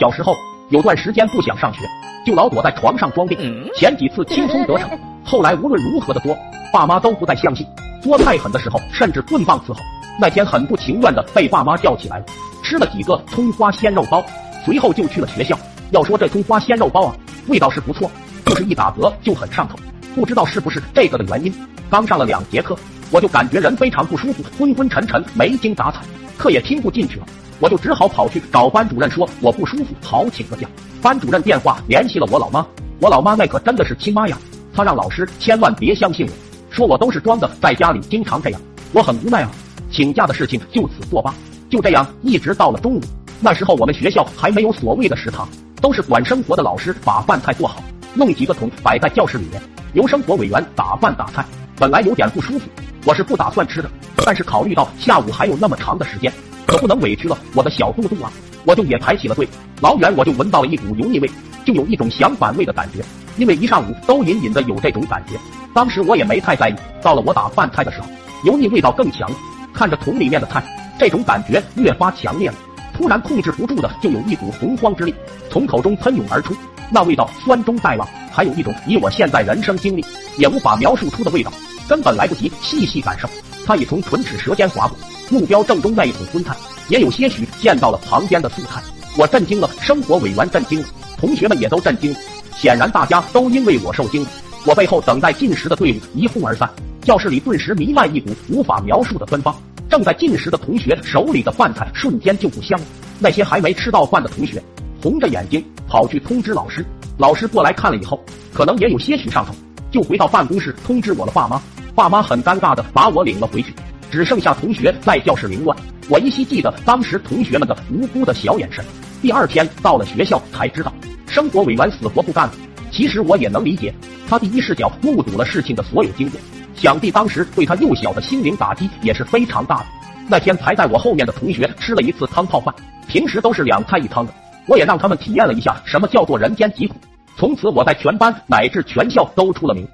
小时候有段时间不想上学，就老躲在床上装病。前几次轻松得逞，后来无论如何的作，爸妈都不再相信。作太狠的时候，甚至棍棒伺候。那天很不情愿的被爸妈叫起来了，吃了几个葱花鲜肉包，随后就去了学校。要说这葱花鲜肉包啊，味道是不错，就是一打嗝就很上头。不知道是不是这个的原因，刚上了两节课，我就感觉人非常不舒服，昏昏沉沉，没精打采，课也听不进去了。我就只好跑去找班主任说我不舒服，好请个假。班主任电话联系了我老妈，我老妈那可真的是亲妈呀，她让老师千万别相信我，说我都是装的，在家里经常这样。我很无奈啊，请假的事情就此作罢。就这样一直到了中午，那时候我们学校还没有所谓的食堂，都是管生活的老师把饭菜做好，弄几个桶摆在教室里面。由生活委员打饭打菜，本来有点不舒服，我是不打算吃的。但是考虑到下午还有那么长的时间，可不能委屈了我的小肚肚啊，我就也排起了队。老远我就闻到了一股油腻味，就有一种想反胃的感觉。因为一上午都隐隐的有这种感觉，当时我也没太在意。到了我打饭菜的时候，油腻味道更强。看着桶里面的菜，这种感觉越发强烈了。突然控制不住的就有一股洪荒之力从口中喷涌而出。那味道酸中带辣，还有一种以我现在人生经历也无法描述出的味道，根本来不及细细感受。它已从唇齿舌尖划过，目标正中那一桶荤菜，也有些许溅到了旁边的素菜。我震惊了，生活委员震惊了，同学们也都震惊了。显然大家都因为我受惊了。我背后等待进食的队伍一哄而散，教室里顿时弥漫一股无法描述的芬芳。正在进食的同学手里的饭菜瞬间就不香了。那些还没吃到饭的同学。红着眼睛跑去通知老师，老师过来看了以后，可能也有些许上头，就回到办公室通知我的爸妈。爸妈很尴尬的把我领了回去，只剩下同学在教室凌乱。我依稀记得当时同学们的无辜的小眼神。第二天到了学校才知道，生活委员死活不干了。其实我也能理解，他第一视角目睹了事情的所有经过，想必当时对他幼小的心灵打击也是非常大的。那天排在我后面的同学吃了一次汤泡饭，平时都是两菜一汤的。我也让他们体验了一下什么叫做人间疾苦，从此我在全班乃至全校都出了名。